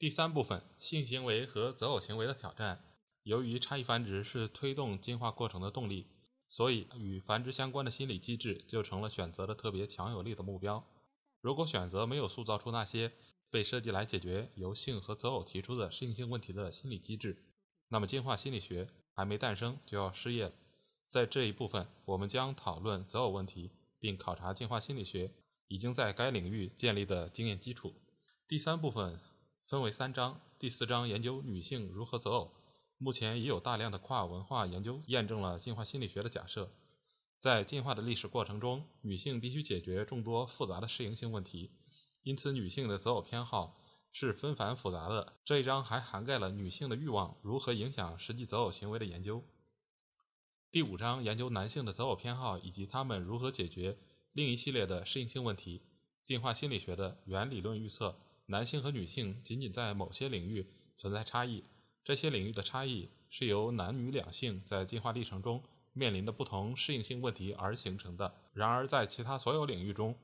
第三部分：性行为和择偶行为的挑战。由于差异繁殖是推动进化过程的动力，所以与繁殖相关的心理机制就成了选择的特别强有力的目标。如果选择没有塑造出那些被设计来解决由性和择偶提出的适应性问题的心理机制，那么进化心理学还没诞生就要失业了。在这一部分，我们将讨论择偶问题，并考察进化心理学已经在该领域建立的经验基础。第三部分分为三章，第四章研究女性如何择偶。目前已有大量的跨文化研究验证了进化心理学的假设。在进化的历史过程中，女性必须解决众多复杂的适应性问题，因此女性的择偶偏好是纷繁复杂的。这一章还涵盖了女性的欲望如何影响实际择偶行为的研究。第五章研究男性的择偶偏好以及他们如何解决另一系列的适应性问题。进化心理学的原理论预测，男性和女性仅仅在某些领域存在差异，这些领域的差异是由男女两性在进化历程中面临的不同适应性问题而形成的。然而，在其他所有领域中，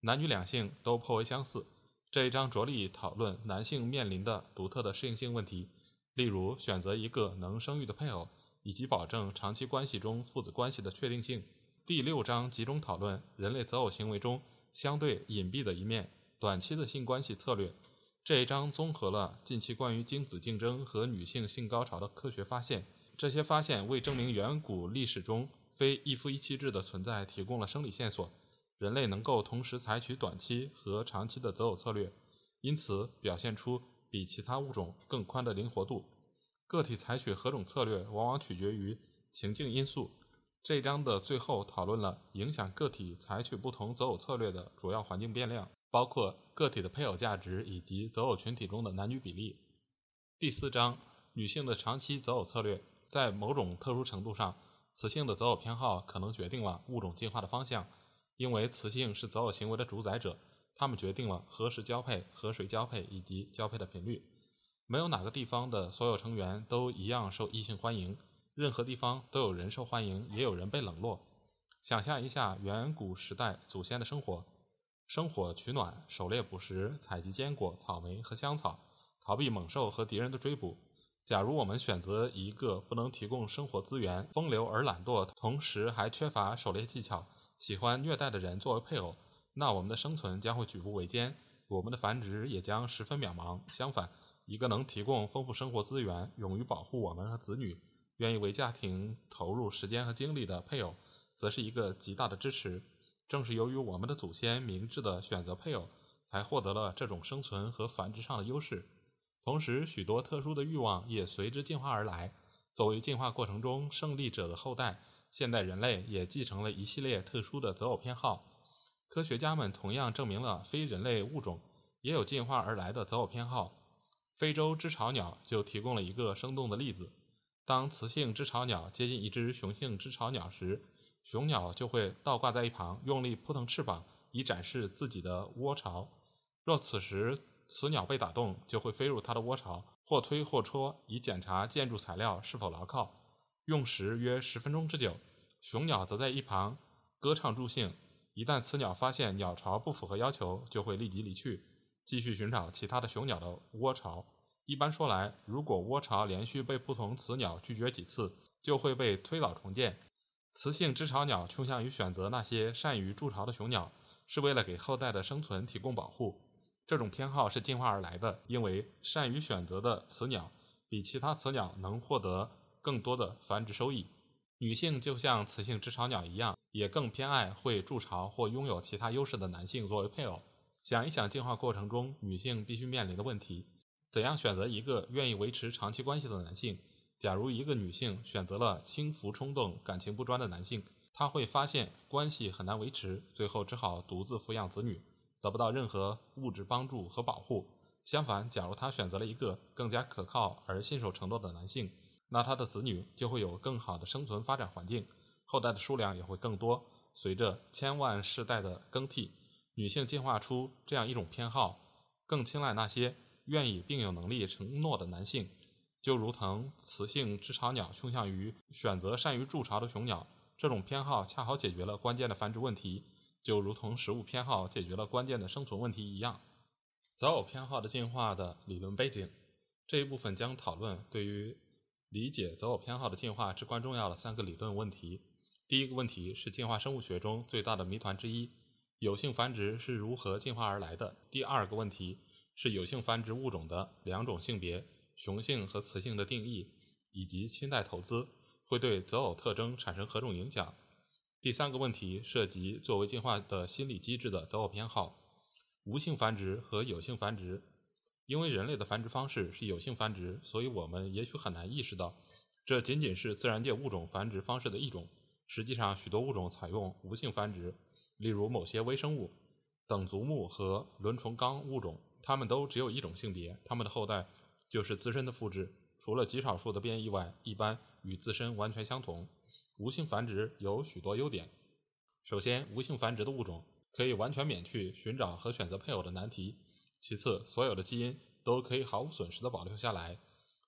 男女两性都颇为相似。这一章着力讨论男性面临的独特的适应性问题，例如选择一个能生育的配偶。以及保证长期关系中父子关系的确定性。第六章集中讨论人类择偶行为中相对隐蔽的一面——短期的性关系策略。这一章综合了近期关于精子竞争和女性性高潮的科学发现。这些发现为证明远古历史中非一夫一妻制的存在提供了生理线索。人类能够同时采取短期和长期的择偶策略，因此表现出比其他物种更宽的灵活度。个体采取何种策略，往往取决于情境因素。这一章的最后讨论了影响个体采取不同择偶策略的主要环境变量，包括个体的配偶价值以及择偶群体中的男女比例。第四章，女性的长期择偶策略，在某种特殊程度上，雌性的择偶偏好可能决定了物种进化的方向，因为雌性是择偶行为的主宰者，他们决定了何时交配、和谁交配以及交配的频率。没有哪个地方的所有成员都一样受异性欢迎，任何地方都有人受欢迎，也有人被冷落。想象一下远古时代祖先的生活：生火取暖，狩猎捕食，采集坚果、草莓和香草，逃避猛兽和敌人的追捕。假如我们选择一个不能提供生活资源、风流而懒惰，同时还缺乏狩猎技巧、喜欢虐待的人作为配偶，那我们的生存将会举步维艰，我们的繁殖也将十分渺茫。相反，一个能提供丰富生活资源、勇于保护我们和子女、愿意为家庭投入时间和精力的配偶，则是一个极大的支持。正是由于我们的祖先明智的选择配偶，才获得了这种生存和繁殖上的优势。同时，许多特殊的欲望也随之进化而来。作为进化过程中胜利者的后代，现代人类也继承了一系列特殊的择偶偏好。科学家们同样证明了非人类物种也有进化而来的择偶偏好。非洲知巢鸟就提供了一个生动的例子：当雌性知巢鸟接近一只雄性知巢鸟时，雄鸟就会倒挂在一旁，用力扑腾翅膀以展示自己的窝巢。若此时雌鸟被打动，就会飞入它的窝巢，或推或戳以检查建筑材料是否牢靠，用时约十分钟之久。雄鸟则在一旁歌唱助兴。一旦雌鸟发现鸟巢不符合要求，就会立即离去。继续寻找其他的雄鸟的窝巢。一般说来，如果窝巢连续被不同雌鸟拒绝几次，就会被推倒重建。雌性知巢鸟倾向于选择那些善于筑巢的雄鸟，是为了给后代的生存提供保护。这种偏好是进化而来的，因为善于选择的雌鸟比其他雌鸟能获得更多的繁殖收益。女性就像雌性知巢鸟一样，也更偏爱会筑巢或拥有其他优势的男性作为配偶。想一想进化过程中女性必须面临的问题：怎样选择一个愿意维持长期关系的男性？假如一个女性选择了轻浮冲动、感情不专的男性，她会发现关系很难维持，最后只好独自抚养子女，得不到任何物质帮助和保护。相反，假如她选择了一个更加可靠而信守承诺的男性，那她的子女就会有更好的生存发展环境，后代的数量也会更多。随着千万世代的更替，女性进化出这样一种偏好，更青睐那些愿意并有能力承诺的男性，就如同雌性知巢鸟倾向于选择善于筑巢的雄鸟。这种偏好恰好解决了关键的繁殖问题，就如同食物偏好解决了关键的生存问题一样。择偶偏好的进化的理论背景这一部分将讨论对于理解择偶偏好的进化至关重要的三个理论问题。第一个问题是进化生物学中最大的谜团之一：有性繁殖是如何进化而来的？第二个问题是有性繁殖物种的两种性别——雄性和雌性的定义，以及亲代投资。会对择偶特征产生何种影响？第三个问题涉及作为进化的心理机制的择偶偏好，无性繁殖和有性繁殖。因为人类的繁殖方式是有性繁殖，所以我们也许很难意识到，这仅仅是自然界物种繁殖方式的一种。实际上，许多物种采用无性繁殖，例如某些微生物、等足目和轮虫纲物种，它们都只有一种性别，它们的后代就是自身的复制。除了极少数的变异外，一般与自身完全相同。无性繁殖有许多优点。首先，无性繁殖的物种可以完全免去寻找和选择配偶的难题。其次，所有的基因都可以毫无损失地保留下来。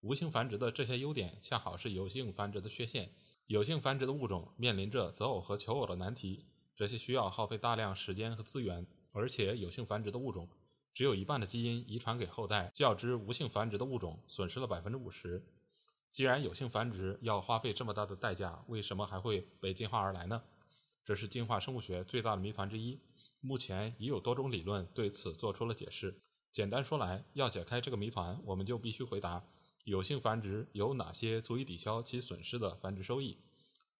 无性繁殖的这些优点恰好是有性繁殖的缺陷。有性繁殖的物种面临着择偶和求偶的难题，这些需要耗费大量时间和资源。而且，有性繁殖的物种。只有一半的基因遗传给后代，较之无性繁殖的物种损失了百分之五十。既然有性繁殖要花费这么大的代价，为什么还会被进化而来呢？这是进化生物学最大的谜团之一。目前已有多种理论对此做出了解释。简单说来，要解开这个谜团，我们就必须回答：有性繁殖有哪些足以抵消其损失的繁殖收益？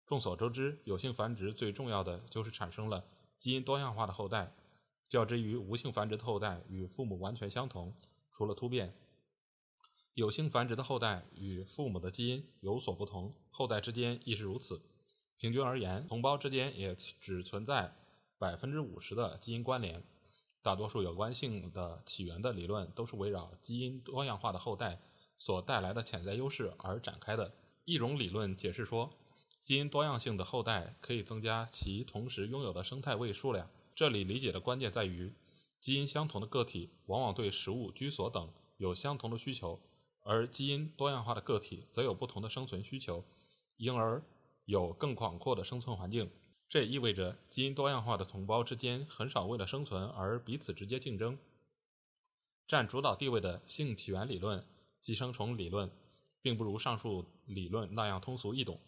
众所周知，有性繁殖最重要的就是产生了基因多样化的后代。较之于无性繁殖的后代与父母完全相同，除了突变。有性繁殖的后代与父母的基因有所不同，后代之间亦是如此。平均而言，同胞之间也只存在百分之五十的基因关联。大多数有关性的起源的理论都是围绕基因多样化的后代所带来的潜在优势而展开的。一种理论解释说，基因多样性的后代可以增加其同时拥有的生态位数量。这里理解的关键在于，基因相同的个体往往对食物、居所等有相同的需求，而基因多样化的个体则有不同的生存需求，因而有更广阔的生存环境。这也意味着，基因多样化的同胞之间很少为了生存而彼此直接竞争。占主导地位的性起源理论——寄生虫理论，并不如上述理论那样通俗易懂。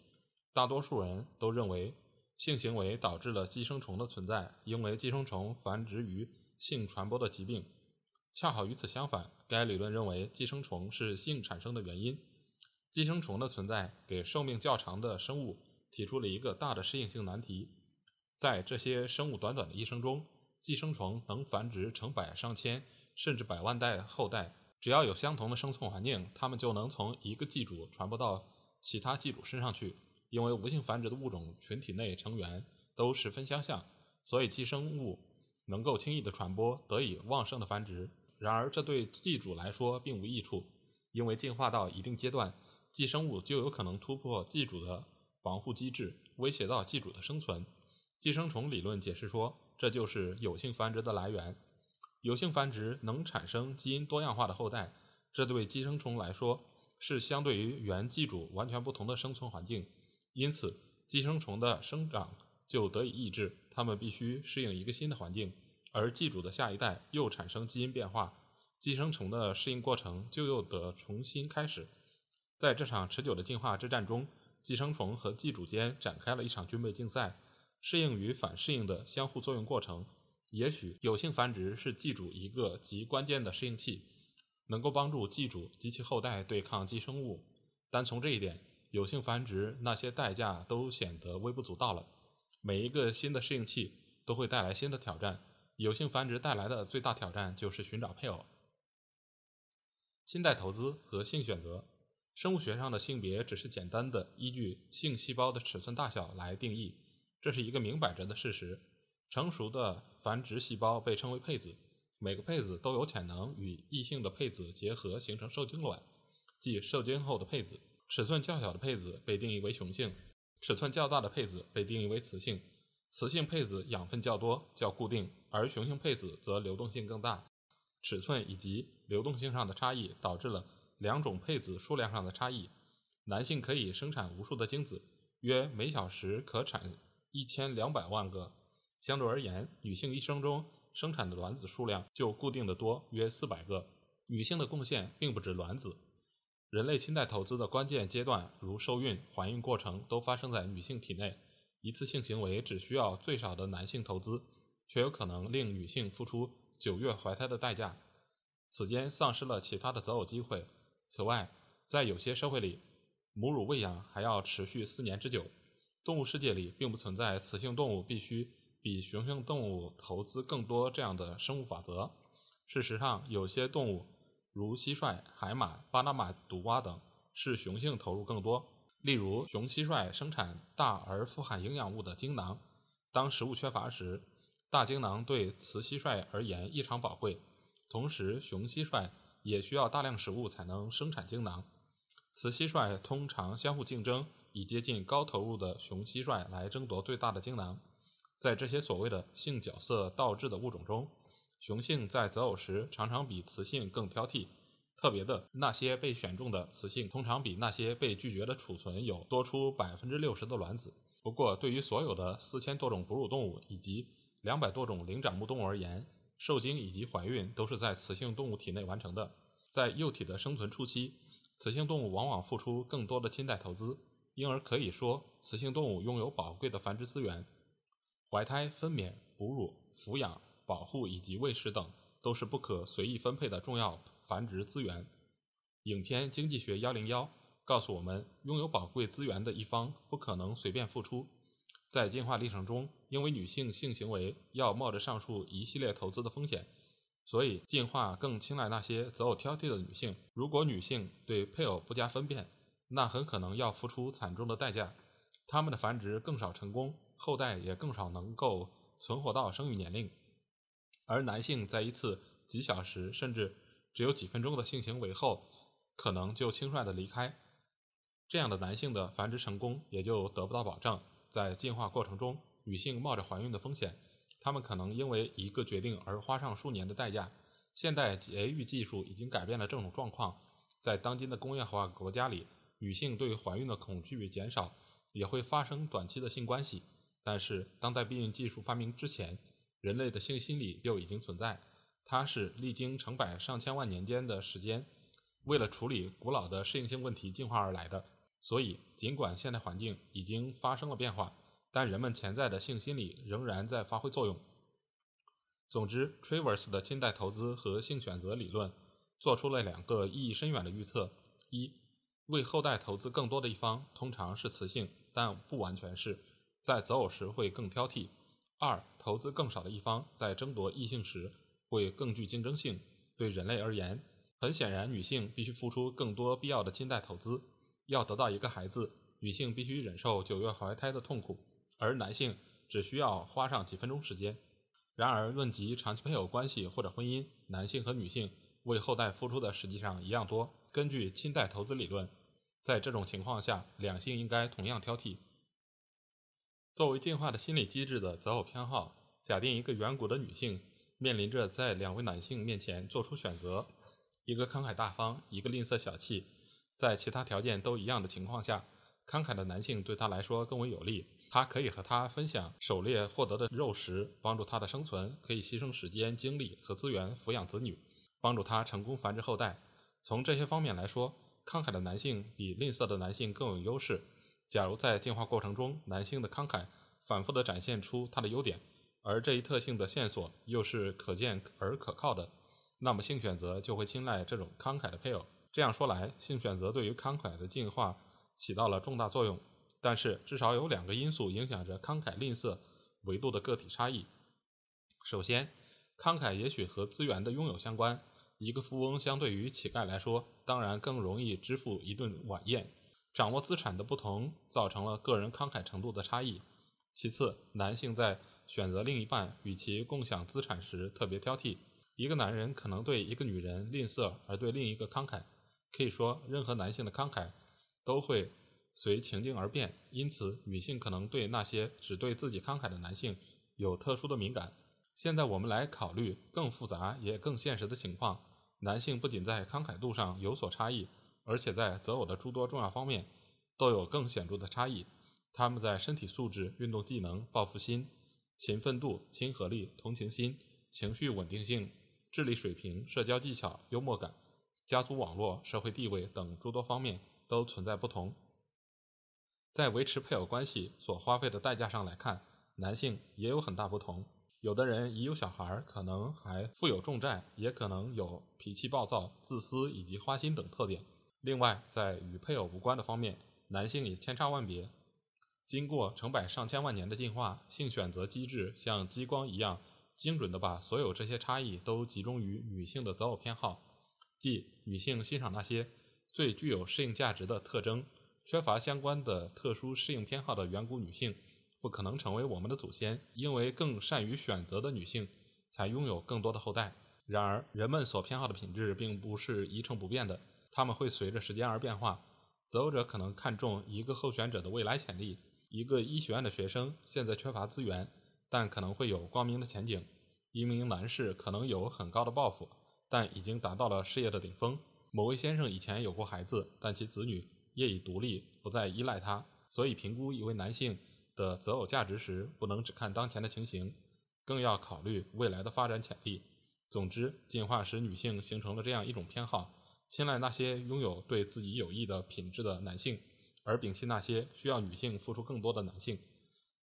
大多数人都认为。性行为导致了寄生虫的存在，因为寄生虫繁殖于性传播的疾病。恰好与此相反，该理论认为寄生虫是性产生的原因。寄生虫的存在给寿命较长的生物提出了一个大的适应性难题。在这些生物短短的一生中，寄生虫能繁殖成百上千甚至百万代后代。只要有相同的生存环境，它们就能从一个寄主传播到其他寄主身上去。因为无性繁殖的物种群体内成员都十分相像，所以寄生物能够轻易的传播，得以旺盛的繁殖。然而，这对寄主来说并无益处，因为进化到一定阶段，寄生物就有可能突破寄主的防护机制，威胁到寄主的生存。寄生虫理论解释说，这就是有性繁殖的来源。有性繁殖能产生基因多样化的后代，这对寄生虫来说是相对于原寄主完全不同的生存环境。因此，寄生虫的生长就得以抑制，它们必须适应一个新的环境，而寄主的下一代又产生基因变化，寄生虫的适应过程就又得重新开始。在这场持久的进化之战中，寄生虫和寄主间展开了一场军备竞赛，适应与反适应的相互作用过程。也许有性繁殖是寄主一个极关键的适应器，能够帮助寄主及其后代对抗寄生物。单从这一点。有性繁殖那些代价都显得微不足道了。每一个新的适应器都会带来新的挑战。有性繁殖带来的最大挑战就是寻找配偶。亲代投资和性选择，生物学上的性别只是简单的依据性细胞的尺寸大小来定义，这是一个明摆着的事实。成熟的繁殖细胞被称为配子，每个配子都有潜能与异性的配子结合形成受精卵，即受精后的配子。尺寸较小的配子被定义为雄性，尺寸较大的配子被定义为雌性。雌性配子养分较多、较固定，而雄性配子则流动性更大。尺寸以及流动性上的差异导致了两种配子数量上的差异。男性可以生产无数的精子，约每小时可产一千两百万个。相对而言，女性一生中生产的卵子数量就固定的多，约四百个。女性的贡献并不止卵子。人类亲代投资的关键阶段，如受孕、怀孕过程，都发生在女性体内。一次性行为只需要最少的男性投资，却有可能令女性付出九月怀胎的代价，此间丧失了其他的择偶机会。此外，在有些社会里，母乳喂养还要持续四年之久。动物世界里并不存在雌性动物必须比雄性动物投资更多这样的生物法则。事实上，有些动物。如蟋蟀、海马、巴拿马毒蛙等，是雄性投入更多。例如，雄蟋蟀生产大而富含营养物的精囊，当食物缺乏时，大精囊对雌蟋蟀而言异常宝贵。同时，雄蟋蟀也需要大量食物才能生产精囊。雌蟋蟀通常相互竞争，以接近高投入的雄蟋蟀来争夺最大的精囊。在这些所谓的性角色倒置的物种中，雄性在择偶时常常比雌性更挑剔，特别的那些被选中的雌性通常比那些被拒绝的储存有多出百分之六十的卵子。不过，对于所有的四千多种哺乳动物以及两百多种灵长目动物而言，受精以及怀孕都是在雌性动物体内完成的。在幼体的生存初期，雌性动物往往付出更多的亲代投资，因而可以说，雌性动物拥有宝贵的繁殖资源。怀胎、分娩、哺乳、抚养。保护以及喂食等都是不可随意分配的重要繁殖资源。影片《经济学幺零幺》告诉我们，拥有宝贵资源的一方不可能随便付出。在进化历程中，因为女性性行为要冒着上述一系列投资的风险，所以进化更青睐那些择偶挑剔的女性。如果女性对配偶不加分辨，那很可能要付出惨重的代价。她们的繁殖更少成功，后代也更少能够存活到生育年龄。而男性在一次几小时甚至只有几分钟的性行为后，可能就轻率的离开，这样的男性的繁殖成功也就得不到保障。在进化过程中，女性冒着怀孕的风险，她们可能因为一个决定而花上数年的代价。现代节育技术已经改变了这种状况，在当今的工业化国家里，女性对怀孕的恐惧减少，也会发生短期的性关系。但是，当代避孕技术发明之前，人类的性心理又已经存在，它是历经成百上千万年间的时间，为了处理古老的适应性问题进化而来的。所以，尽管现代环境已经发生了变化，但人们潜在的性心理仍然在发挥作用。总之，Travers 的近代投资和性选择理论做出了两个意义深远的预测：一，为后代投资更多的一方通常是雌性，但不完全是，在择偶时会更挑剔。二，投资更少的一方在争夺异性时会更具竞争性。对人类而言，很显然，女性必须付出更多必要的金代投资。要得到一个孩子，女性必须忍受九月怀胎的痛苦，而男性只需要花上几分钟时间。然而，论及长期配偶关系或者婚姻，男性和女性为后代付出的实际上一样多。根据亲代投资理论，在这种情况下，两性应该同样挑剔。作为进化的心理机制的择偶偏好，假定一个远古的女性面临着在两位男性面前做出选择：一个慷慨大方，一个吝啬小气。在其他条件都一样的情况下，慷慨的男性对她来说更为有利。他可以和她分享狩猎获得的肉食，帮助她的生存；可以牺牲时间、精力和资源抚养子女，帮助她成功繁殖后代。从这些方面来说，慷慨的男性比吝啬的男性更有优势。假如在进化过程中，男性的慷慨反复地展现出他的优点，而这一特性的线索又是可见而可靠的，那么性选择就会青睐这种慷慨的配偶。这样说来，性选择对于慷慨的进化起到了重大作用。但是，至少有两个因素影响着慷慨吝啬维度的个体差异。首先，慷慨也许和资源的拥有相关。一个富翁相对于乞丐来说，当然更容易支付一顿晚宴。掌握资产的不同，造成了个人慷慨程度的差异。其次，男性在选择另一半与其共享资产时特别挑剔。一个男人可能对一个女人吝啬，而对另一个慷慨。可以说，任何男性的慷慨都会随情境而变。因此，女性可能对那些只对自己慷慨的男性有特殊的敏感。现在，我们来考虑更复杂也更现实的情况：男性不仅在慷慨度上有所差异，而且在择偶的诸多重要方面都有更显著的差异。他们在身体素质、运动技能、报复心、勤奋度、亲和力、同情心、情绪稳定性。智力水平、社交技巧、幽默感、家族网络、社会地位等诸多方面都存在不同。在维持配偶关系所花费的代价上来看，男性也有很大不同。有的人已有小孩，可能还负有重债，也可能有脾气暴躁、自私以及花心等特点。另外，在与配偶无关的方面，男性也千差万别。经过成百上千万年的进化，性选择机制像激光一样。精准地把所有这些差异都集中于女性的择偶偏好，即女性欣赏那些最具有适应价值的特征。缺乏相关的特殊适应偏好的远古女性不可能成为我们的祖先，因为更善于选择的女性才拥有更多的后代。然而，人们所偏好的品质并不是一成不变的，他们会随着时间而变化。择偶者可能看重一个候选者的未来潜力。一个医学院的学生现在缺乏资源。但可能会有光明的前景。一名男士可能有很高的抱负，但已经达到了事业的顶峰。某位先生以前有过孩子，但其子女业已独立，不再依赖他。所以，评估一位男性的择偶价值时，不能只看当前的情形，更要考虑未来的发展潜力。总之，进化使女性形成了这样一种偏好：青睐那些拥有对自己有益的品质的男性，而摒弃那些需要女性付出更多的男性。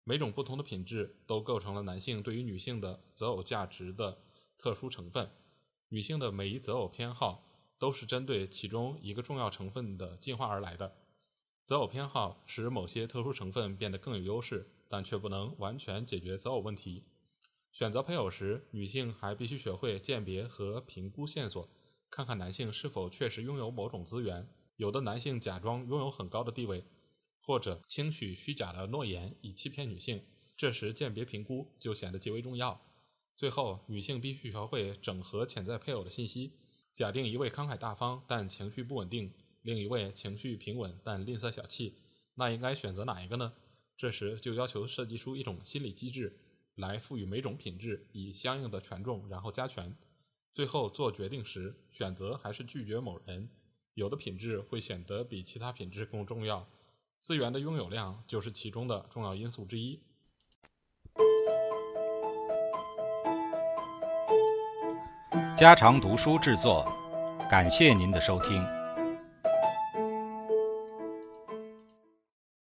每种不同的品质都构成了男性对于女性的择偶价值的特殊成分。女性的每一择偶偏好都是针对其中一个重要成分的进化而来的。择偶偏好使某些特殊成分变得更有优势，但却不能完全解决择偶问题。选择配偶时，女性还必须学会鉴别和评估线索，看看男性是否确实拥有某种资源。有的男性假装拥有很高的地位。或者轻许虚假的诺言以欺骗女性，这时鉴别评估就显得极为重要。最后，女性必须学会整合潜在配偶的信息。假定一位慷慨大方但情绪不稳定，另一位情绪平稳但吝啬小气，那应该选择哪一个呢？这时就要求设计出一种心理机制，来赋予每种品质以相应的权重，然后加权。最后做决定时，选择还是拒绝某人，有的品质会显得比其他品质更重要。资源的拥有量就是其中的重要因素之一。家常读书制作，感谢您的收听。